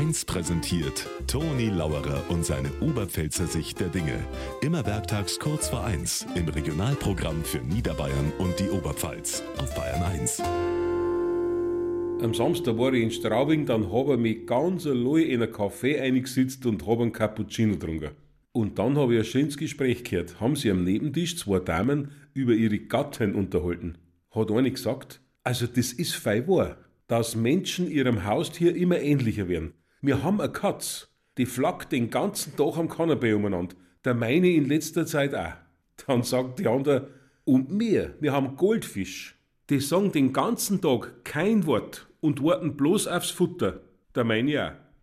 1 präsentiert Toni Lauerer und seine Oberpfälzer Sicht der Dinge. Immer werktags kurz vor 1 im Regionalprogramm für Niederbayern und die Oberpfalz auf Bayern 1. Am Samstag war ich in Straubing, dann habe ich mich ganz allein in ein Café eingesetzt und habe einen Cappuccino getrunken. Und dann habe ich ein schönes Gespräch gehört. Haben sie am Nebentisch zwei Damen über ihre Gattin unterhalten. Hat eine gesagt, also das ist fei wahr, dass Menschen ihrem Haustier immer ähnlicher werden. Wir haben eine Katz, die flackt den ganzen Tag am Kanapee umeinander. Der meine in letzter Zeit auch. Dann sagt die andere, und wir, wir haben Goldfisch. Die sagen den ganzen Tag kein Wort und warten bloß aufs Futter. Der meine auch.